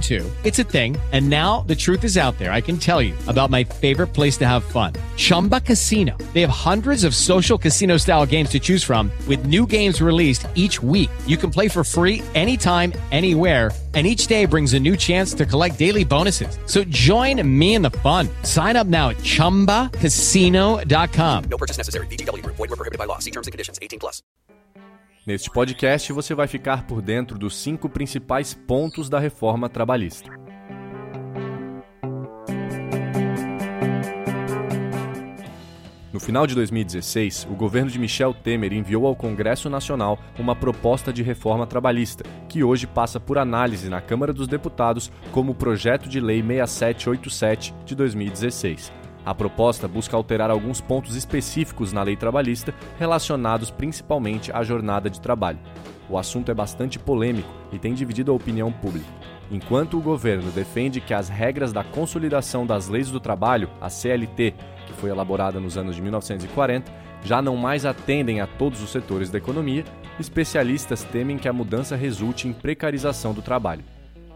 too. It's a thing. And now the truth is out there. I can tell you about my favorite place to have fun. Chumba Casino. They have hundreds of social casino style games to choose from with new games released each week. You can play for free anytime, anywhere and each day brings a new chance to collect daily bonuses. So join me in the fun. Sign up now at ChumbaCasino.com. No purchase necessary. VGW. Void were prohibited by law. See terms and conditions. 18 plus. Neste podcast você vai ficar por dentro dos cinco principais pontos da reforma trabalhista. No final de 2016, o governo de Michel Temer enviou ao Congresso Nacional uma proposta de reforma trabalhista, que hoje passa por análise na Câmara dos Deputados como o projeto de lei 6787 de 2016. A proposta busca alterar alguns pontos específicos na lei trabalhista relacionados principalmente à jornada de trabalho. O assunto é bastante polêmico e tem dividido a opinião pública. Enquanto o governo defende que as regras da consolidação das leis do trabalho, a CLT, que foi elaborada nos anos de 1940, já não mais atendem a todos os setores da economia, especialistas temem que a mudança resulte em precarização do trabalho.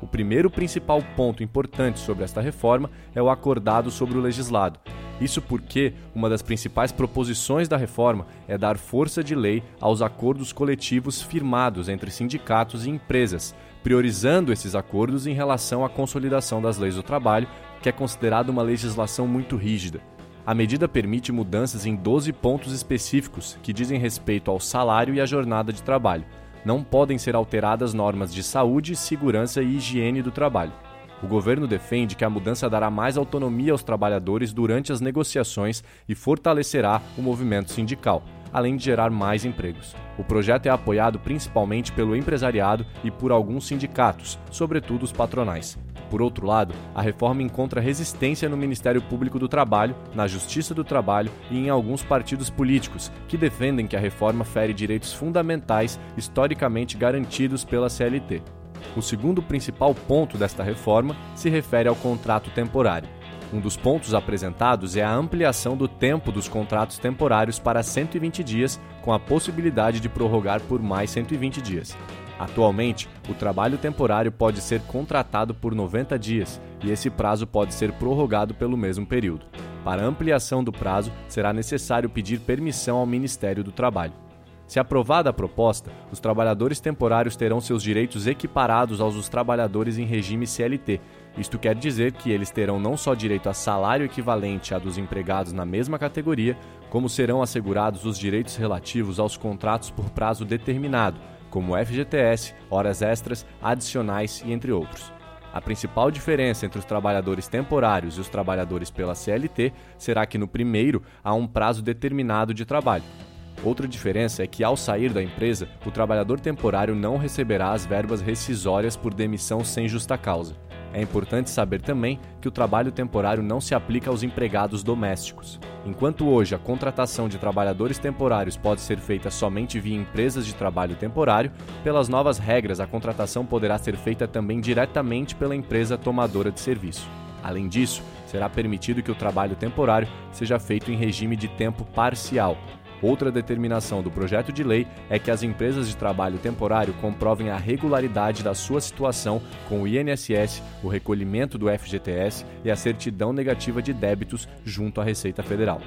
O primeiro principal ponto importante sobre esta reforma é o acordado sobre o legislado. Isso porque uma das principais proposições da reforma é dar força de lei aos acordos coletivos firmados entre sindicatos e empresas, priorizando esses acordos em relação à consolidação das leis do trabalho, que é considerada uma legislação muito rígida. A medida permite mudanças em 12 pontos específicos que dizem respeito ao salário e à jornada de trabalho. Não podem ser alteradas normas de saúde, segurança e higiene do trabalho. O governo defende que a mudança dará mais autonomia aos trabalhadores durante as negociações e fortalecerá o movimento sindical, além de gerar mais empregos. O projeto é apoiado principalmente pelo empresariado e por alguns sindicatos, sobretudo os patronais. Por outro lado, a reforma encontra resistência no Ministério Público do Trabalho, na Justiça do Trabalho e em alguns partidos políticos, que defendem que a reforma fere direitos fundamentais historicamente garantidos pela CLT. O segundo principal ponto desta reforma se refere ao contrato temporário. Um dos pontos apresentados é a ampliação do tempo dos contratos temporários para 120 dias, com a possibilidade de prorrogar por mais 120 dias. Atualmente, o trabalho temporário pode ser contratado por 90 dias e esse prazo pode ser prorrogado pelo mesmo período. Para ampliação do prazo, será necessário pedir permissão ao Ministério do Trabalho. Se aprovada a proposta, os trabalhadores temporários terão seus direitos equiparados aos dos trabalhadores em regime CLT. Isto quer dizer que eles terão não só direito a salário equivalente a dos empregados na mesma categoria, como serão assegurados os direitos relativos aos contratos por prazo determinado, como FGTS, horas extras, adicionais e entre outros. A principal diferença entre os trabalhadores temporários e os trabalhadores pela CLT será que no primeiro há um prazo determinado de trabalho. Outra diferença é que, ao sair da empresa, o trabalhador temporário não receberá as verbas rescisórias por demissão sem justa causa. É importante saber também que o trabalho temporário não se aplica aos empregados domésticos. Enquanto hoje a contratação de trabalhadores temporários pode ser feita somente via empresas de trabalho temporário, pelas novas regras a contratação poderá ser feita também diretamente pela empresa tomadora de serviço. Além disso, será permitido que o trabalho temporário seja feito em regime de tempo parcial, Outra determinação do projeto de lei é que as empresas de trabalho temporário comprovem a regularidade da sua situação com o INSS, o recolhimento do FGTS e a certidão negativa de débitos junto à Receita Federal.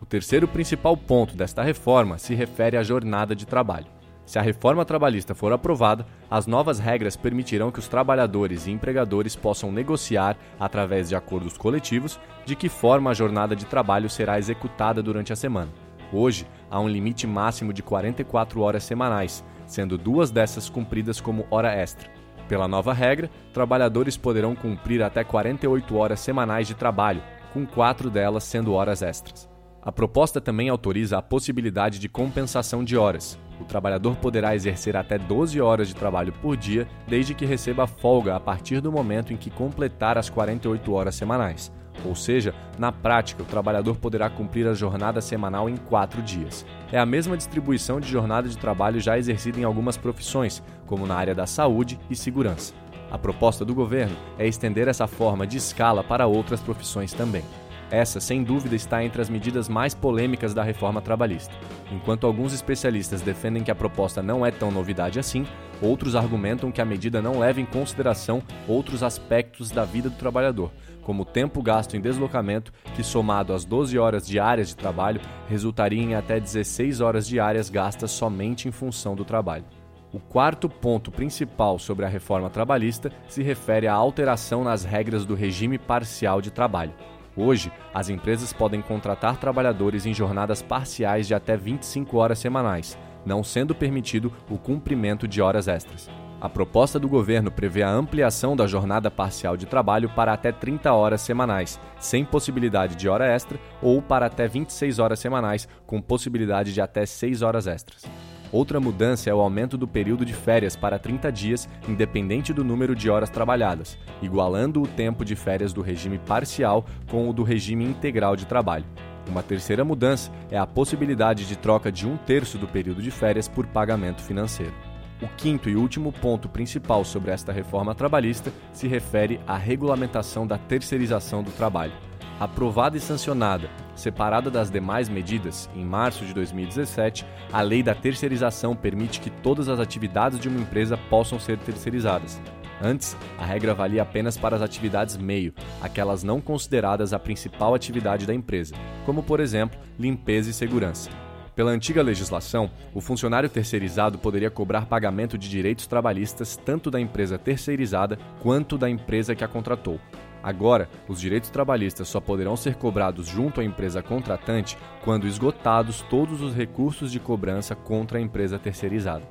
O terceiro principal ponto desta reforma se refere à jornada de trabalho. Se a reforma trabalhista for aprovada, as novas regras permitirão que os trabalhadores e empregadores possam negociar, através de acordos coletivos, de que forma a jornada de trabalho será executada durante a semana. Hoje, há um limite máximo de 44 horas semanais, sendo duas dessas cumpridas como hora extra. Pela nova regra, trabalhadores poderão cumprir até 48 horas semanais de trabalho, com quatro delas sendo horas extras. A proposta também autoriza a possibilidade de compensação de horas. O trabalhador poderá exercer até 12 horas de trabalho por dia, desde que receba folga a partir do momento em que completar as 48 horas semanais. Ou seja, na prática, o trabalhador poderá cumprir a jornada semanal em quatro dias. É a mesma distribuição de jornada de trabalho já exercida em algumas profissões, como na área da saúde e segurança. A proposta do governo é estender essa forma de escala para outras profissões também. Essa, sem dúvida, está entre as medidas mais polêmicas da reforma trabalhista. Enquanto alguns especialistas defendem que a proposta não é tão novidade assim, outros argumentam que a medida não leva em consideração outros aspectos da vida do trabalhador, como o tempo gasto em deslocamento, que somado às 12 horas diárias de trabalho, resultaria em até 16 horas diárias gastas somente em função do trabalho. O quarto ponto principal sobre a reforma trabalhista se refere à alteração nas regras do regime parcial de trabalho. Hoje, as empresas podem contratar trabalhadores em jornadas parciais de até 25 horas semanais, não sendo permitido o cumprimento de horas extras. A proposta do governo prevê a ampliação da jornada parcial de trabalho para até 30 horas semanais, sem possibilidade de hora extra, ou para até 26 horas semanais, com possibilidade de até 6 horas extras. Outra mudança é o aumento do período de férias para 30 dias, independente do número de horas trabalhadas, igualando o tempo de férias do regime parcial com o do regime integral de trabalho. Uma terceira mudança é a possibilidade de troca de um terço do período de férias por pagamento financeiro. O quinto e último ponto principal sobre esta reforma trabalhista se refere à regulamentação da terceirização do trabalho. Aprovada e sancionada, separada das demais medidas, em março de 2017, a lei da terceirização permite que todas as atividades de uma empresa possam ser terceirizadas. Antes, a regra valia apenas para as atividades meio, aquelas não consideradas a principal atividade da empresa, como por exemplo, limpeza e segurança. Pela antiga legislação, o funcionário terceirizado poderia cobrar pagamento de direitos trabalhistas tanto da empresa terceirizada quanto da empresa que a contratou. Agora, os direitos trabalhistas só poderão ser cobrados junto à empresa contratante quando esgotados todos os recursos de cobrança contra a empresa terceirizada.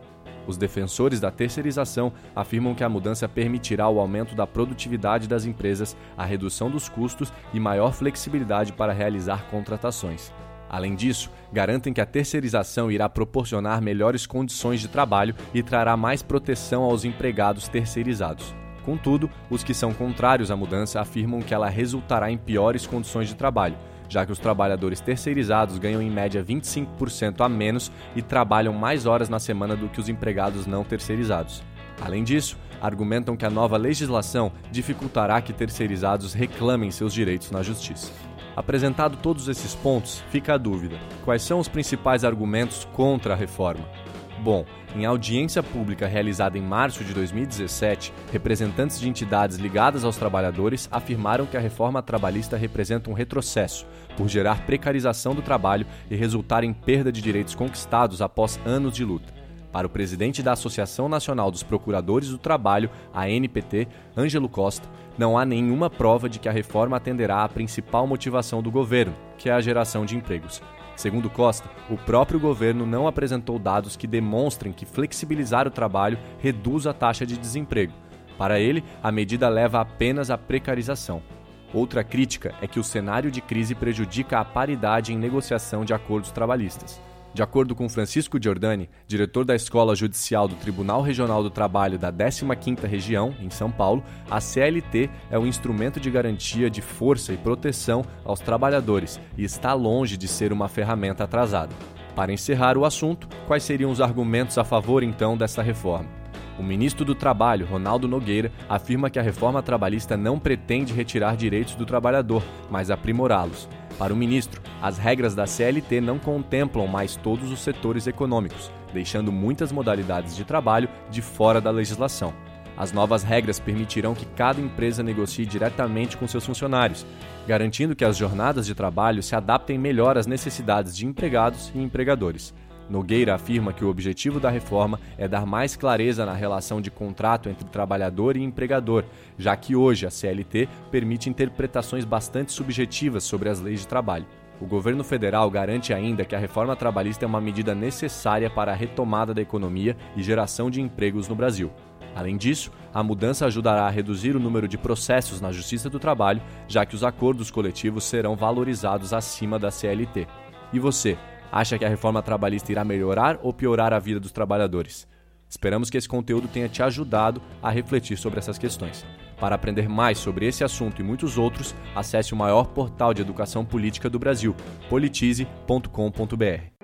Os defensores da terceirização afirmam que a mudança permitirá o aumento da produtividade das empresas, a redução dos custos e maior flexibilidade para realizar contratações. Além disso, garantem que a terceirização irá proporcionar melhores condições de trabalho e trará mais proteção aos empregados terceirizados. Contudo, os que são contrários à mudança afirmam que ela resultará em piores condições de trabalho, já que os trabalhadores terceirizados ganham em média 25% a menos e trabalham mais horas na semana do que os empregados não terceirizados. Além disso, argumentam que a nova legislação dificultará que terceirizados reclamem seus direitos na justiça. Apresentado todos esses pontos, fica a dúvida: quais são os principais argumentos contra a reforma? Bom, em audiência pública realizada em março de 2017, representantes de entidades ligadas aos trabalhadores afirmaram que a reforma trabalhista representa um retrocesso, por gerar precarização do trabalho e resultar em perda de direitos conquistados após anos de luta. Para o presidente da Associação Nacional dos Procuradores do Trabalho, a NPT, Ângelo Costa, não há nenhuma prova de que a reforma atenderá à principal motivação do governo, que é a geração de empregos. Segundo Costa, o próprio governo não apresentou dados que demonstrem que flexibilizar o trabalho reduz a taxa de desemprego. Para ele, a medida leva apenas à precarização. Outra crítica é que o cenário de crise prejudica a paridade em negociação de acordos trabalhistas. De acordo com Francisco Giordani, diretor da Escola Judicial do Tribunal Regional do Trabalho da 15ª Região, em São Paulo, a CLT é um instrumento de garantia de força e proteção aos trabalhadores e está longe de ser uma ferramenta atrasada. Para encerrar o assunto, quais seriam os argumentos a favor então dessa reforma? O ministro do Trabalho, Ronaldo Nogueira, afirma que a reforma trabalhista não pretende retirar direitos do trabalhador, mas aprimorá-los. Para o ministro, as regras da CLT não contemplam mais todos os setores econômicos, deixando muitas modalidades de trabalho de fora da legislação. As novas regras permitirão que cada empresa negocie diretamente com seus funcionários, garantindo que as jornadas de trabalho se adaptem melhor às necessidades de empregados e empregadores. Nogueira afirma que o objetivo da reforma é dar mais clareza na relação de contrato entre trabalhador e empregador, já que hoje a CLT permite interpretações bastante subjetivas sobre as leis de trabalho. O governo federal garante ainda que a reforma trabalhista é uma medida necessária para a retomada da economia e geração de empregos no Brasil. Além disso, a mudança ajudará a reduzir o número de processos na Justiça do Trabalho, já que os acordos coletivos serão valorizados acima da CLT. E você, acha que a reforma trabalhista irá melhorar ou piorar a vida dos trabalhadores? Esperamos que esse conteúdo tenha te ajudado a refletir sobre essas questões. Para aprender mais sobre esse assunto e muitos outros, acesse o maior portal de educação política do Brasil, politize.com.br.